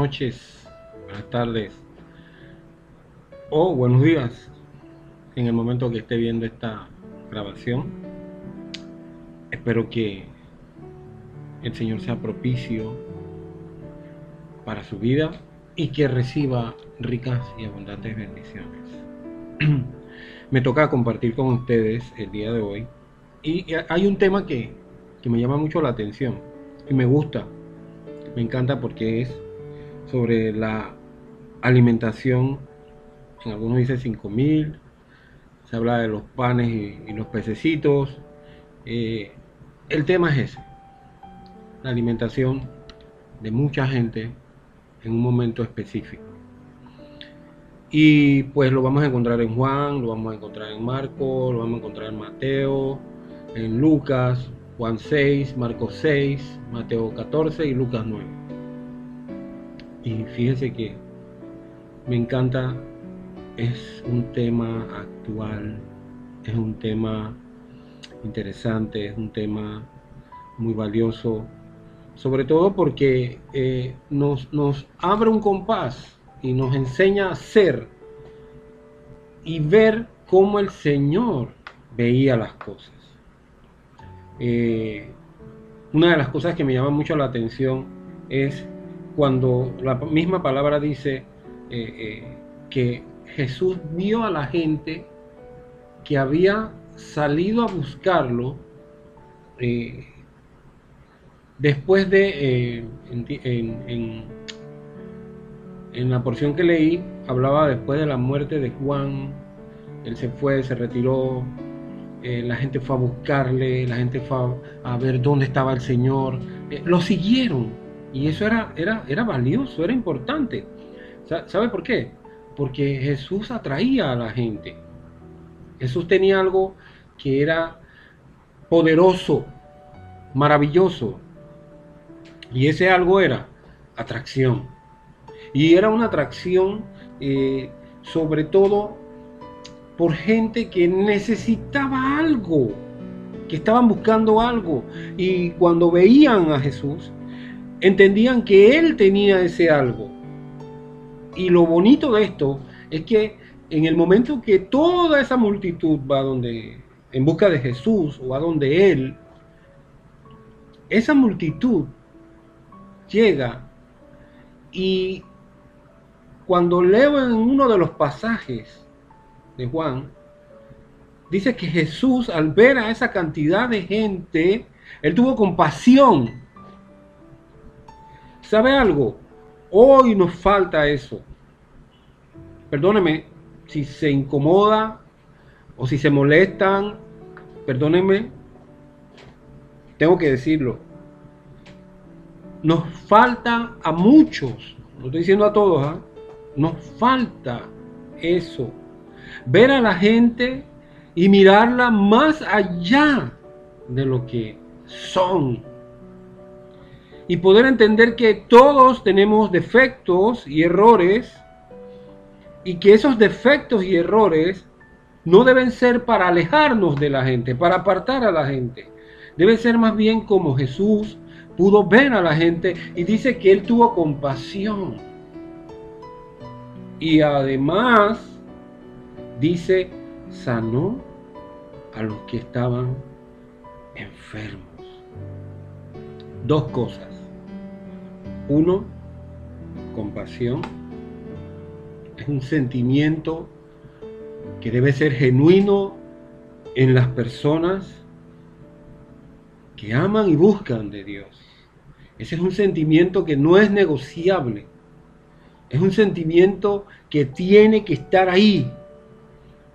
noches, buenas tardes o buenos días en el momento que esté viendo esta grabación. Espero que el Señor sea propicio para su vida y que reciba ricas y abundantes bendiciones. me toca compartir con ustedes el día de hoy y hay un tema que, que me llama mucho la atención y me gusta, me encanta porque es sobre la alimentación, en algunos dicen 5000, se habla de los panes y, los pececitos. Eh, el tema es ese, la alimentación de mucha gente en un momento específico. Y pues lo vamos a encontrar en Juan, lo vamos a encontrar en Marco, lo vamos a encontrar en Mateo, en Lucas, Juan 6, Marcos 6, Mateo 14 y Lucas 9. Y fíjense que me encanta, es un tema actual, es un tema interesante, es un tema muy valioso, sobre todo porque eh, nos, nos abre un compás y nos enseña a ser y ver cómo el Señor veía las cosas. Eh, una de las cosas que me llama mucho la atención es cuando la misma palabra dice eh, eh, que Jesús vio a la gente que había salido a buscarlo después de, en, la porción que leí, hablaba después de la muerte de Juan, él se fue, se retiró, eh, la gente fue a buscarle, la gente fue a, ver dónde estaba el Señor, eh, lo siguieron y eso era, era, era valioso, era importante. ¿Sabe por qué? Porque Jesús atraía a la gente. Jesús tenía algo que era poderoso, maravilloso. Y ese algo era atracción. Y era una atracción eh, sobre todo por gente que necesitaba algo, que estaban buscando algo. Y cuando veían a Jesús, entendían que Él tenía ese algo. Y lo bonito de esto es que en el momento que toda esa multitud va donde, en busca de Jesús o a donde Él, esa multitud llega y cuando leo en uno de los pasajes de Juan, dice que Jesús al ver a esa cantidad de gente, él tuvo compasión. ¿Sabe algo? Hoy nos falta eso. Perdóneme si se incomoda o si se molestan, perdónenme, tengo que decirlo. Nos falta a muchos, no estoy diciendo a todos, ¿ah? nos falta eso ver a la gente y mirarla más allá de lo que son. Y poder entender que todos tenemos defectos y errores y que esos defectos y errores no deben ser para alejarnos de la gente, para apartar a la gente. Debe ser más bien como Jesús pudo ver a la gente y dice que él tuvo compasión. Y además Dice, sanó a los que estaban enfermos. Dos cosas. Uno, compasión. Es un sentimiento que debe ser genuino en las personas que aman y buscan de Dios. Ese es un sentimiento que no es negociable. Es un sentimiento que tiene que estar ahí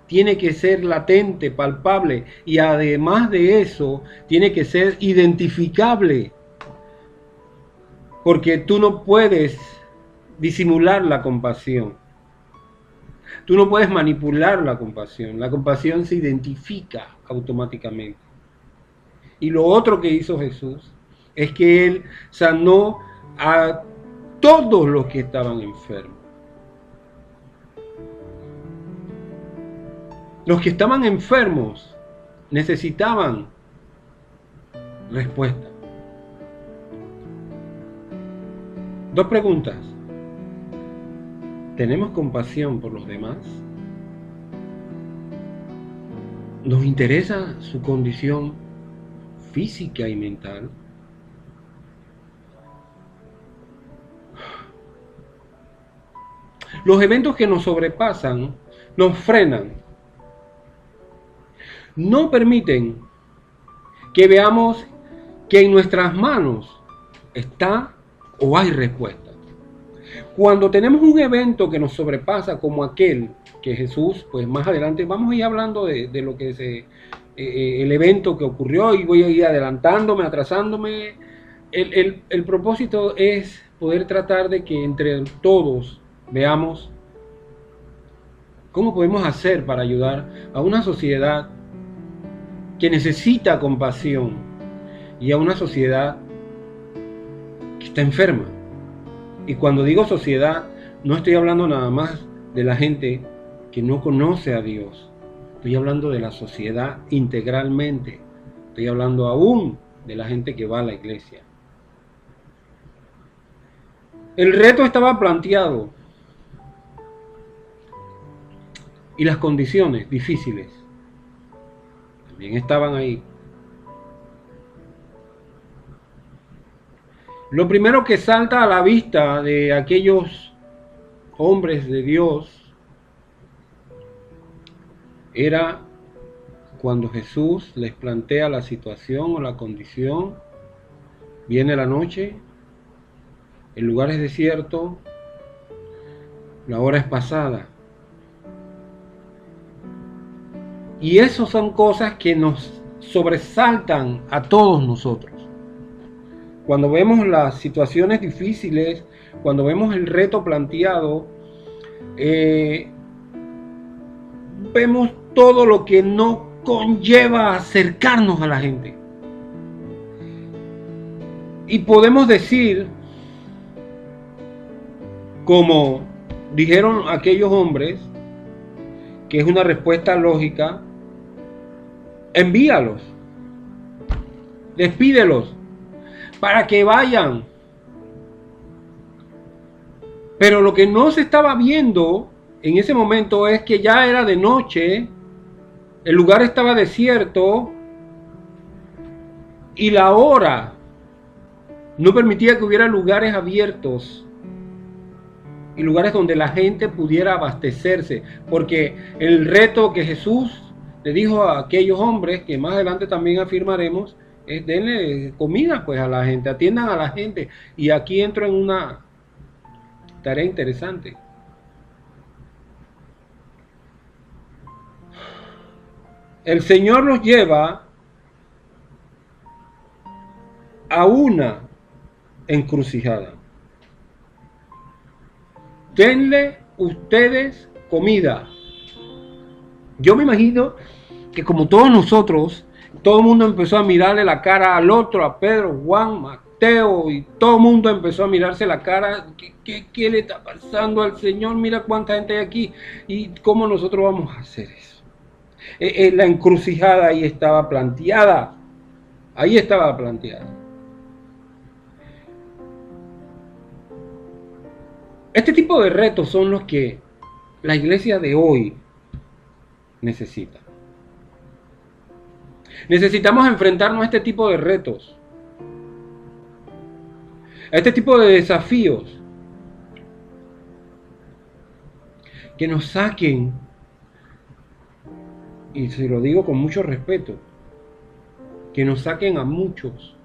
tiene que ser latente, palpable y además de eso tiene que ser identificable. Porque tú no puedes disimular la compasión. Tú no puedes manipular la compasión. La compasión se identifica automáticamente. Y lo otro que hizo Jesús es que Él sanó a todos los que estaban enfermos. Los que estaban enfermos necesitaban respuesta. Dos preguntas. tenemos compasión por los demás, nos interesa su condición física y mental, los eventos que nos sobrepasan nos frenan, no permiten que veamos que en nuestras manos está o hay respuesta. Cuando tenemos un evento que nos sobrepasa como aquel que Jesús, pues más adelante vamos a ir hablando de, lo que es eh, eh, el evento que ocurrió y voy a ir adelantándome, atrasándome. El, el propósito es poder tratar de que entre todos veamos cómo podemos hacer para ayudar a una sociedad que necesita compasión y a una sociedad que está enferma. Y cuando digo sociedad, no estoy hablando nada más de la gente que no conoce a Dios. Estoy hablando de la sociedad integralmente. Estoy hablando aún de la gente que va a la iglesia. El reto estaba planteado y las condiciones difíciles también estaban ahí. Lo primero que salta a la vista de aquellos hombres de Dios era cuando Jesús les plantea la situación o la condición, viene la noche, el lugar es desierto, la hora es pasada. Y eso son cosas que nos sobresaltan a todos nosotros. Cuando vemos las situaciones difíciles, cuando vemos el reto planteado, eh, vemos todo lo que no conlleva acercarnos a la gente. Y podemos decir, como dijeron aquellos hombres, que es una respuesta lógica, envíalos, despídelos, para que vayan. Pero lo que no se estaba viendo en ese momento es que ya era de noche, el lugar estaba desierto y la hora no permitía que hubiera lugares abiertos y lugares donde la gente pudiera abastecerse, porque el reto que Jesús le dijo a aquellos hombres, que más adelante también afirmaremos, denle comida pues a la gente, atiendan a la gente. Y aquí entro en una tarea interesante. El Señor los lleva a una encrucijada. Denle ustedes comida. Yo me imagino que como todos nosotros, todo el mundo empezó a mirarle la cara al otro, a Pedro, Juan, Mateo, y todo el mundo empezó a mirarse la cara. ¿Qué, le está pasando al Señor? Mira cuánta gente hay aquí. ¿Y cómo nosotros vamos a hacer eso? Eh, eh, la encrucijada ahí estaba planteada. Ahí estaba planteada. Este tipo de retos son los que la iglesia de hoy necesita. Necesitamos enfrentarnos a este tipo de retos, a este tipo de desafíos que nos saquen, y se lo digo con mucho respeto, que nos saquen a muchos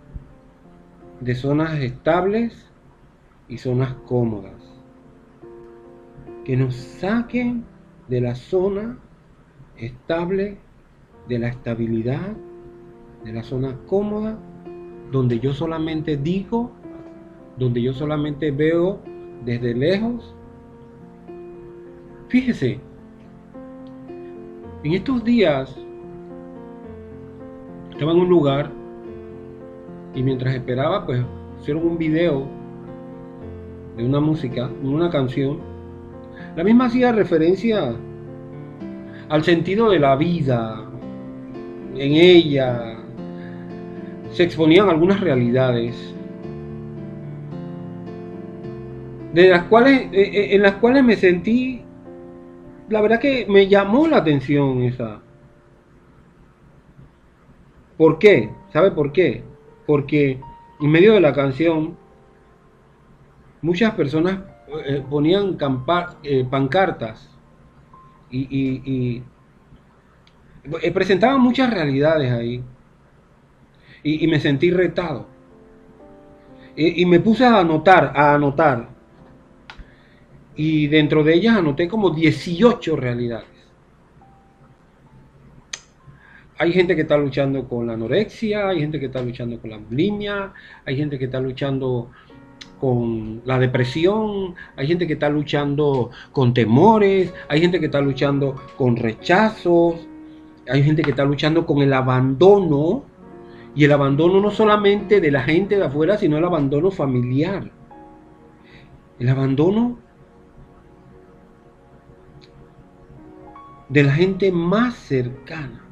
de zonas estables y zonas cómodas. Que nos saquen de la zona estable de la estabilidad, de la zona cómoda, donde yo solamente digo, donde yo solamente veo desde lejos. Fíjese, en estos días estaba en un lugar y mientras esperaba, pues hicieron un video de una música, una canción. La misma hacía referencia al sentido de la vida, en ella se exponían algunas realidades. de las cuales, eh, eh, en las cuales me sentí, la verdad que me llamó la atención esa. ¿Por qué? ¿Sabe por qué? Porque en medio de la canción, muchas personas eh, ponían pancartas y, presentaban muchas realidades ahí. Y, me sentí retado. Y, me puse a anotar, a anotar y dentro de ellas anoté como 18 realidades. Hay gente que está luchando con la anorexia, hay gente que está luchando con la bulimia, hay gente que está luchando con la depresión, hay gente que está luchando con temores, hay gente que está luchando con rechazos, hay gente que está luchando con el abandono, y el abandono no solamente de la gente de afuera, sino el abandono familiar. El abandono de la gente más cercana.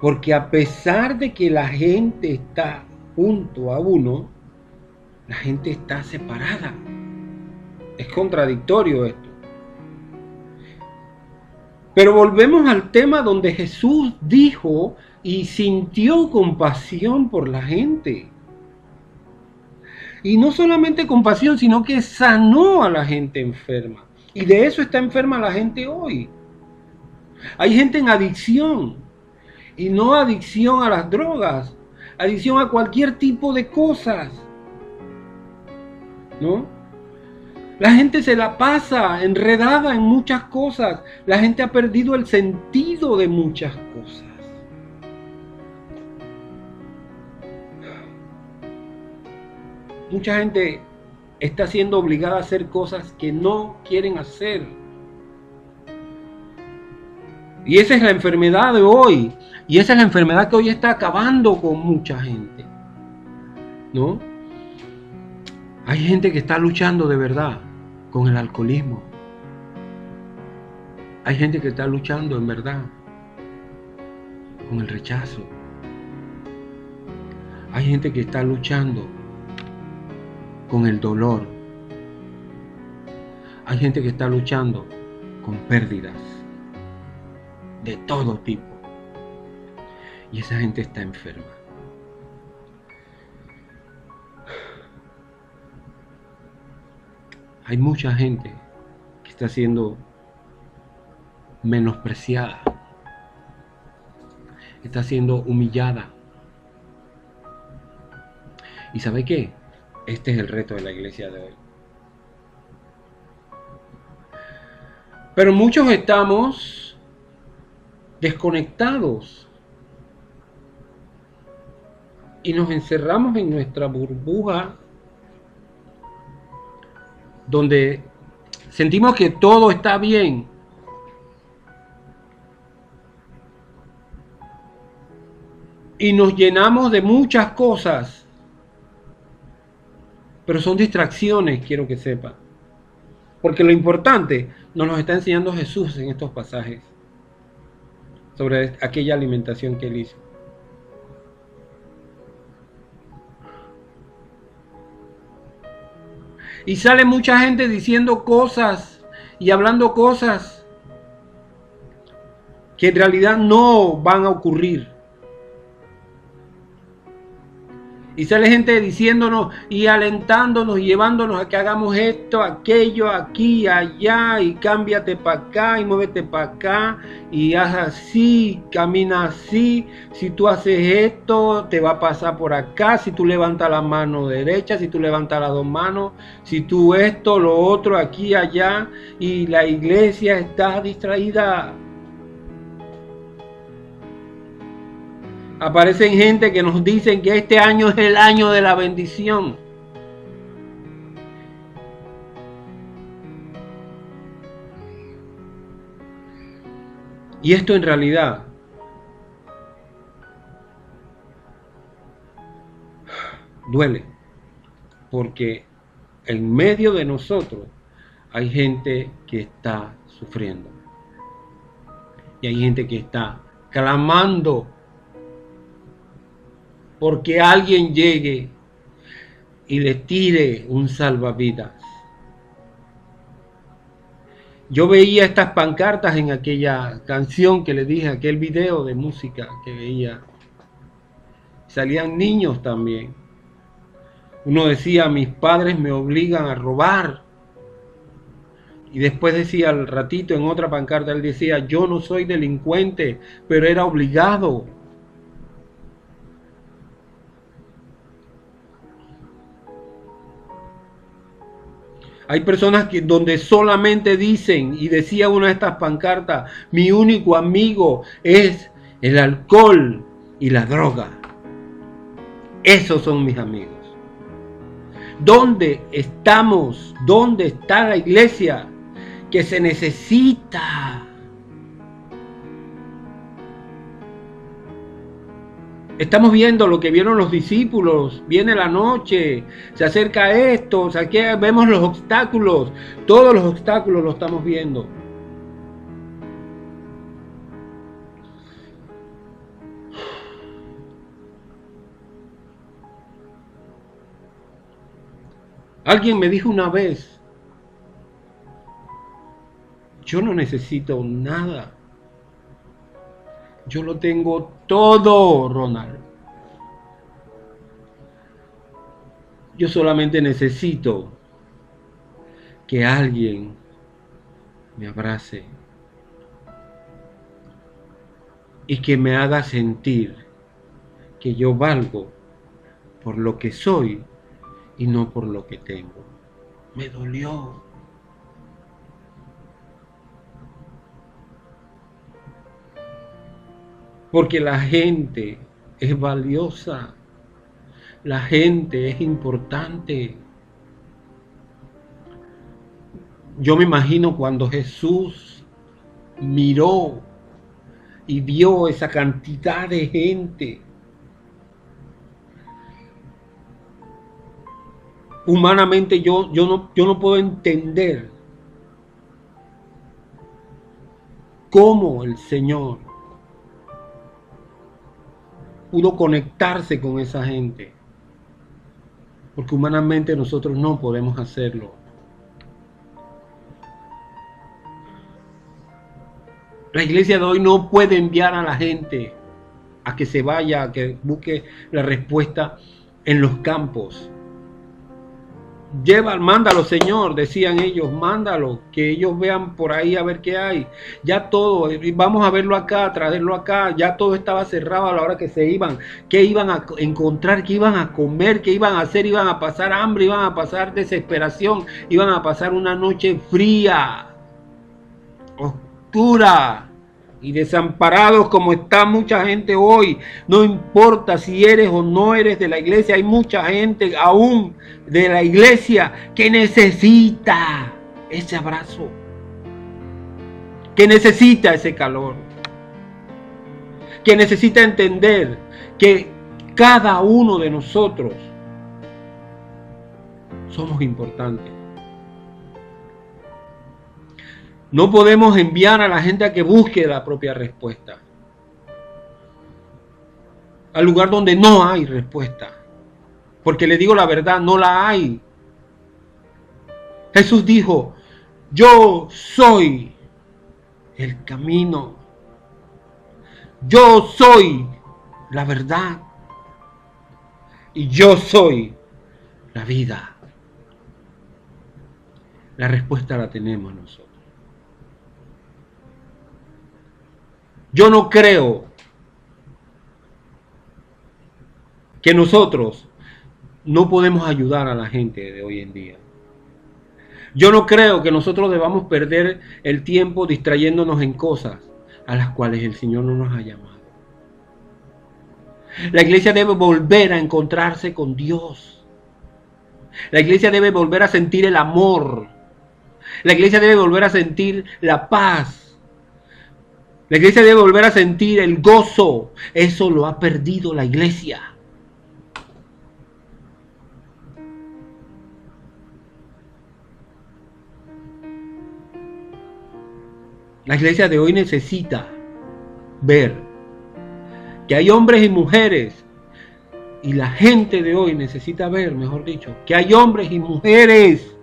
Porque a pesar de que la gente está junto a uno, la gente está separada. Es contradictorio esto. Pero volvemos al tema donde Jesús dijo y sintió compasión por la gente. Y no solamente compasión, sino que sanó a la gente enferma. Y de eso está enferma la gente hoy. Hay gente en adicción. Y no adicción a las drogas. Adicción a cualquier tipo de cosas. ¿No? La gente se la pasa enredada en muchas cosas. La gente ha perdido el sentido de muchas cosas. mucha gente está siendo obligada a hacer cosas que no quieren hacer. Y esa es la enfermedad de hoy. Y esa es la enfermedad que hoy está acabando con mucha gente. ¿No? Hay gente que está luchando de verdad con el alcoholismo. Hay gente que está luchando en verdad con el rechazo. Hay gente que está luchando con el dolor. Hay gente que está luchando con pérdidas de todo tipo. Y esa gente está enferma. Hay mucha gente que está siendo menospreciada. Está siendo humillada. ¿Y sabe qué? Este es el reto de la iglesia de hoy. Pero muchos estamos desconectados y nos encerramos en nuestra burbuja donde sentimos que todo está bien. Y nos llenamos de muchas cosas pero son distracciones, quiero que sepa. Porque lo importante nos lo está enseñando Jesús en estos pasajes sobre aquella alimentación que él hizo. Y sale mucha gente diciendo cosas y hablando cosas que en realidad no van a ocurrir. Y sale gente diciéndonos y alentándonos y llevándonos a que hagamos esto, aquello, aquí, allá, y cámbiate para acá y muévete para acá, y haz así, camina así. Si tú haces esto, te va a pasar por acá. Si tú levantas la mano derecha, si tú levantas las dos manos, si tú esto, lo otro, aquí, allá, y la iglesia está distraída Aparecen gente que nos dicen que este año es el año de la bendición. Y esto en realidad duele, porque en medio de nosotros hay gente que está sufriendo. Y hay gente que está clamando porque alguien llegue y le tire un salvavidas. Yo veía estas pancartas en aquella canción que le dije, aquel video de música que veía. Salían niños también. Uno decía, mis padres me obligan a robar. Y después decía al ratito en otra pancarta, él decía, yo no soy delincuente, pero era obligado. Hay personas que donde solamente dicen, y decía una de estas pancartas, mi único amigo es el alcohol y la droga. Esos son mis amigos. ¿Dónde estamos? ¿Dónde está la iglesia que se necesita? Estamos viendo lo que vieron los discípulos. Viene la noche, se acerca esto, aquí vemos los obstáculos. Todos los obstáculos los estamos viendo. Alguien me dijo una vez, yo no necesito nada. Yo lo tengo todo, Ronald. Yo solamente necesito que alguien me abrace y que me haga sentir que yo valgo por lo que soy y no por lo que tengo. Me dolió. Porque la gente es valiosa. La gente es importante. Yo me imagino cuando Jesús miró y vio esa cantidad de gente. Humanamente yo, yo, no, yo no puedo entender cómo el Señor pudo conectarse con esa gente. Porque humanamente nosotros no podemos hacerlo. La iglesia de hoy no puede enviar a la gente a que se vaya, a que busque la respuesta en los campos. Lleva, mándalo, Señor, decían ellos, mándalo, que ellos vean por ahí a ver qué hay. Ya todo, vamos a verlo acá, traerlo acá, ya todo estaba cerrado a la hora que se iban, qué iban a encontrar, qué iban a comer, qué iban a hacer, iban a pasar hambre, iban a pasar desesperación, iban a pasar una noche fría, oscura y desamparados como está mucha gente hoy. No importa si eres o no eres de la iglesia, hay mucha gente aún de la iglesia que necesita ese abrazo, que necesita ese calor, que necesita entender que cada uno de nosotros somos importantes. No podemos enviar a la gente a que busque la propia respuesta. Al lugar donde no hay respuesta. Porque le digo la verdad, no la hay. Jesús dijo, yo soy el camino. Yo soy la verdad. Y yo soy la vida. La respuesta la tenemos nosotros. Yo no creo que nosotros no podemos ayudar a la gente de hoy en día. Yo no creo que nosotros debamos perder el tiempo distrayéndonos en cosas a las cuales el Señor no nos ha llamado. La iglesia debe volver a encontrarse con Dios. La iglesia debe volver a sentir el amor. La iglesia debe volver a sentir la paz. La iglesia debe volver a sentir el gozo. Eso lo ha perdido la iglesia. La iglesia de hoy necesita ver que hay hombres y mujeres Y la gente de hoy necesita ver, mejor dicho, que hay hombres y mujeres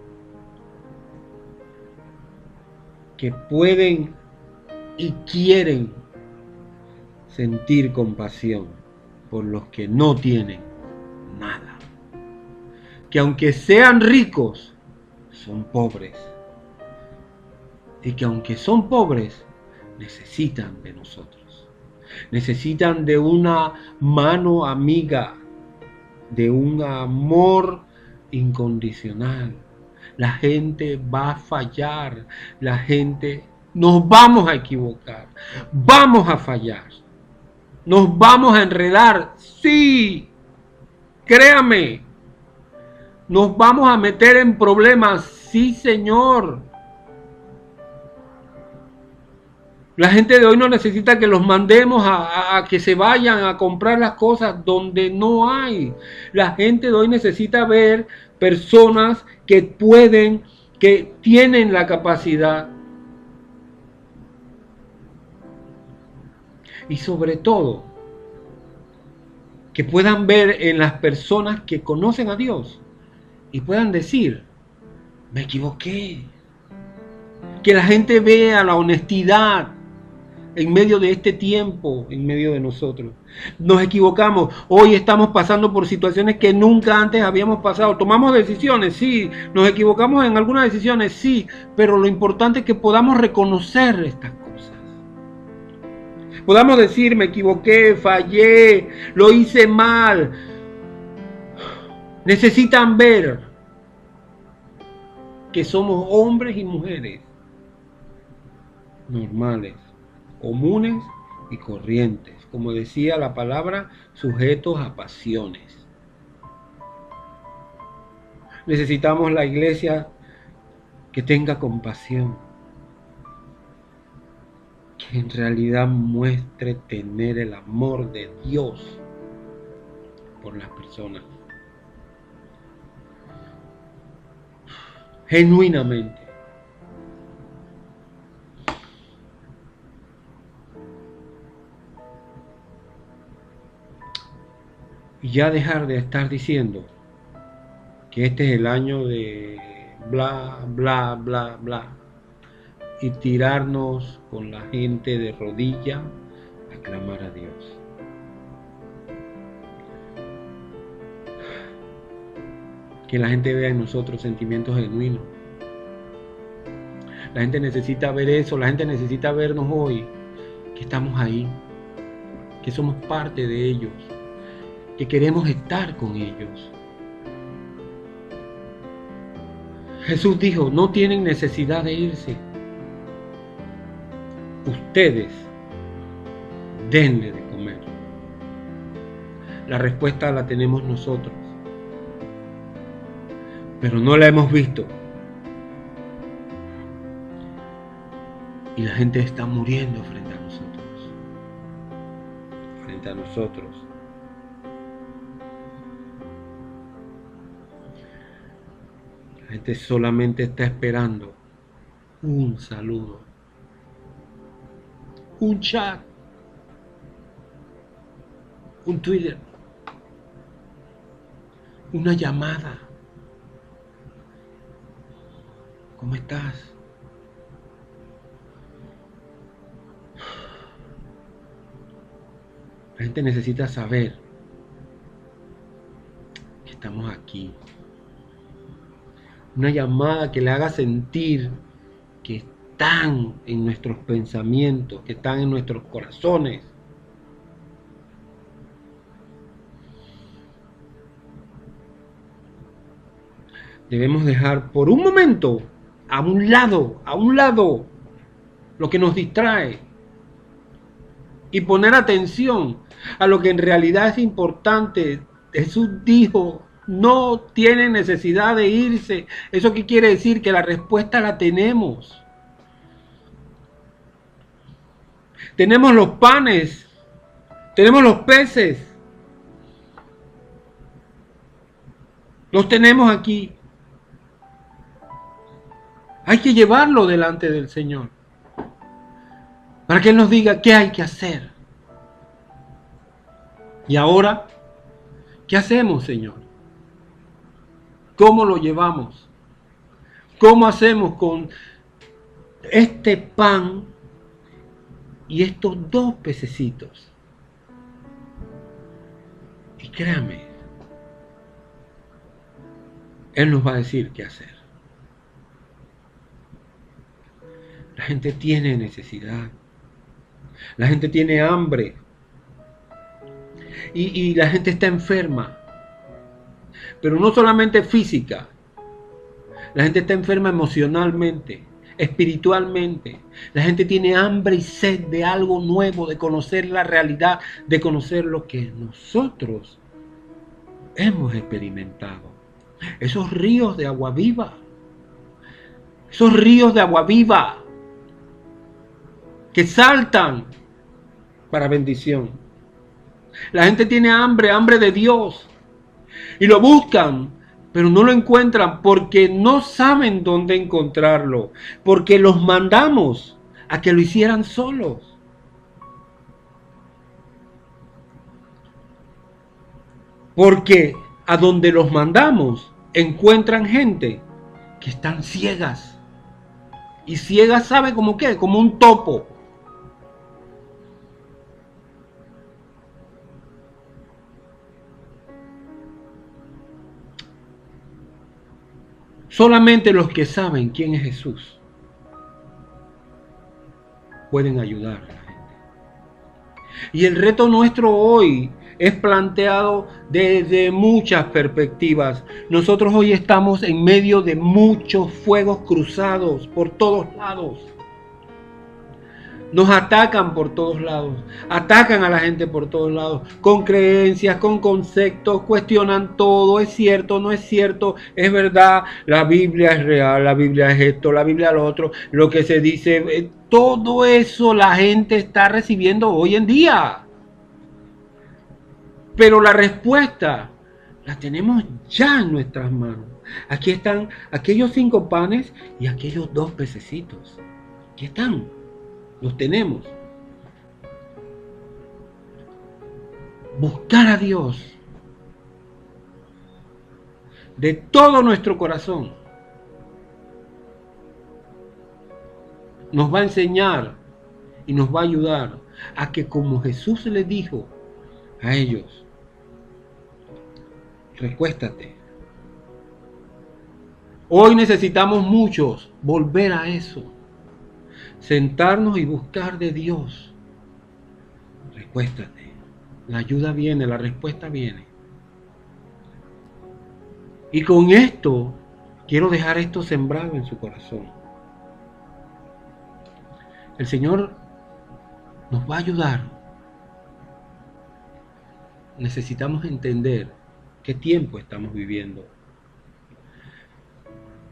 que pueden y quieren sentir compasión por los que no tienen nada. Que aunque sean ricos, son pobres. Y que aunque son pobres, necesitan de nosotros. Necesitan de una mano amiga, de un amor incondicional, la gente va a fallar, la gente nos vamos a equivocar, vamos a fallar, nos vamos a enredar, sí, créame, nos vamos a meter en problemas, sí Señor. La gente de hoy no necesita que los mandemos a, que se vayan a comprar las cosas donde no hay. La gente de hoy necesita ver personas que pueden, que tienen la capacidad. Y sobre todo, que puedan ver en las personas que conocen a Dios y puedan decir, me equivoqué. Que la gente vea la honestidad en medio de este tiempo, en medio de nosotros. Nos equivocamos. Hoy estamos pasando por situaciones que nunca antes habíamos pasado. Tomamos decisiones, sí. Nos equivocamos en algunas decisiones, sí. Pero lo importante es que podamos reconocer estas cosas. Podamos decir, me equivoqué, fallé, lo hice mal. Necesitan ver que somos hombres y mujeres normales comunes y corrientes, como decía la palabra, sujetos a pasiones. Necesitamos la iglesia que tenga compasión, en realidad muestre tener el amor de Dios por las personas. Genuinamente. y ya dejar de estar diciendo que este es el año de bla, bla, bla, bla, y tirarnos con la gente de rodilla a clamar a Dios. Que la gente vea en nosotros sentimientos genuinos. La gente necesita ver eso, la gente necesita vernos hoy, que estamos ahí, que somos parte de ellos que queremos estar con ellos. Jesús dijo, no tienen necesidad de irse. Ustedes denle de comer. La respuesta la tenemos nosotros, pero no la hemos visto. Y la gente está muriendo frente a nosotros. Frente a nosotros. gente solamente está esperando un saludo, un chat, un Twitter, una llamada. ¿Cómo estás? La gente necesita saber que estamos aquí una llamada que le haga sentir que están en nuestros pensamientos, que están en nuestros corazones. Debemos dejar por un momento a un lado, a un lado, lo que nos distrae y poner atención a lo que en realidad es importante. Jesús dijo no tienen necesidad de irse. ¿Eso qué quiere decir? Que la respuesta la tenemos. Tenemos los panes, tenemos los peces. Los tenemos aquí. Hay que llevarlo delante del Señor. Para que Él nos diga qué hay que hacer. Y ahora ¿Qué hacemos, Señor? ¿Cómo lo llevamos? ¿Cómo hacemos con este pan y estos dos pececitos? Y créame, Él nos va a decir qué hacer. La gente tiene necesidad. La gente tiene hambre. Y, y, la gente está enferma. Pero no solamente física. La gente está enferma emocionalmente, espiritualmente. La gente tiene hambre y sed de algo nuevo, de conocer la realidad, de conocer lo que nosotros hemos experimentado. Esos ríos de agua viva. Esos ríos de agua viva que saltan para bendición. La gente tiene hambre, hambre de Dios. Y lo buscan, pero no lo encuentran porque no saben dónde encontrarlo. Porque los mandamos a que lo hicieran solos. Porque a donde los mandamos encuentran gente que están ciegas. Y ciegas sabe como qué, como un topo. Solamente los que saben quién es Jesús pueden ayudar a la gente. Y el reto nuestro hoy es planteado desde muchas perspectivas. Nosotros hoy estamos en medio de muchos fuegos cruzados por todos lados. Nos atacan por todos lados, atacan a la gente por todos lados, con creencias, con conceptos, cuestionan todo, es cierto, no es cierto, es verdad, la Biblia es real, la Biblia es esto, la Biblia es lo otro, lo que se dice, eh, todo eso la gente está recibiendo hoy en día. Pero la respuesta la tenemos ya en nuestras manos. Aquí están aquellos cinco panes y aquellos dos pececitos. Aquí están los tenemos. Buscar a Dios de todo nuestro corazón nos va a enseñar y nos va a ayudar a que como Jesús le dijo a ellos, recuéstate. Hoy necesitamos muchos volver a eso sentarnos y buscar de Dios. Recuéstate. La ayuda viene, la respuesta viene. Y con esto quiero dejar esto sembrado en su corazón. El Señor nos va a ayudar. Necesitamos entender qué tiempo estamos viviendo.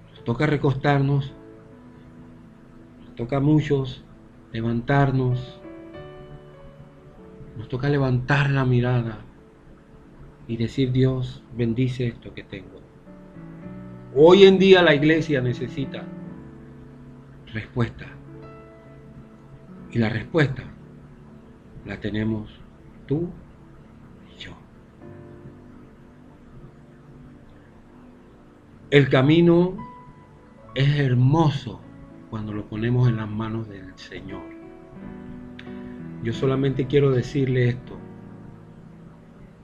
Nos toca recostarnos toca a muchos levantarnos, nos toca levantar la mirada y decir Dios, bendice esto que tengo. Hoy en día la iglesia necesita respuesta. Y la respuesta la tenemos tú y yo. El camino es hermoso cuando lo ponemos en las manos del Señor. Yo solamente quiero decirle esto.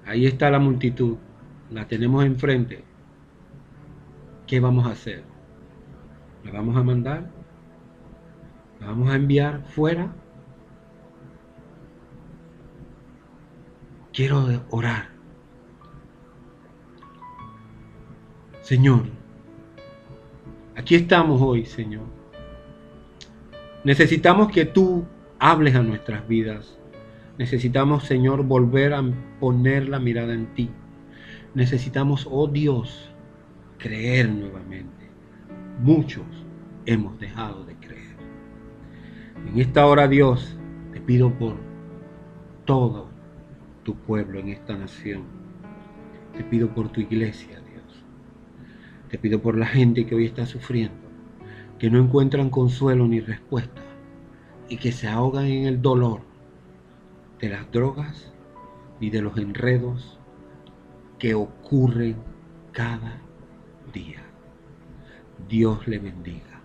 Ahí está la multitud, la tenemos enfrente. ¿Qué vamos a hacer? ¿La vamos a mandar? ¿La vamos a enviar fuera? Quiero orar. Señor, aquí estamos hoy, Señor. Necesitamos que tú hables a nuestras vidas. Necesitamos, Señor, volver a poner la mirada en ti. Necesitamos, oh Dios, creer nuevamente. Muchos hemos dejado de creer. En esta hora, Dios, te pido por todo tu pueblo en esta nación. Te pido por tu iglesia, Dios. Te pido por la gente que hoy está sufriendo que no encuentran consuelo ni respuesta y que se ahogan en el dolor de las drogas y de los enredos que ocurren cada día. Dios le bendiga.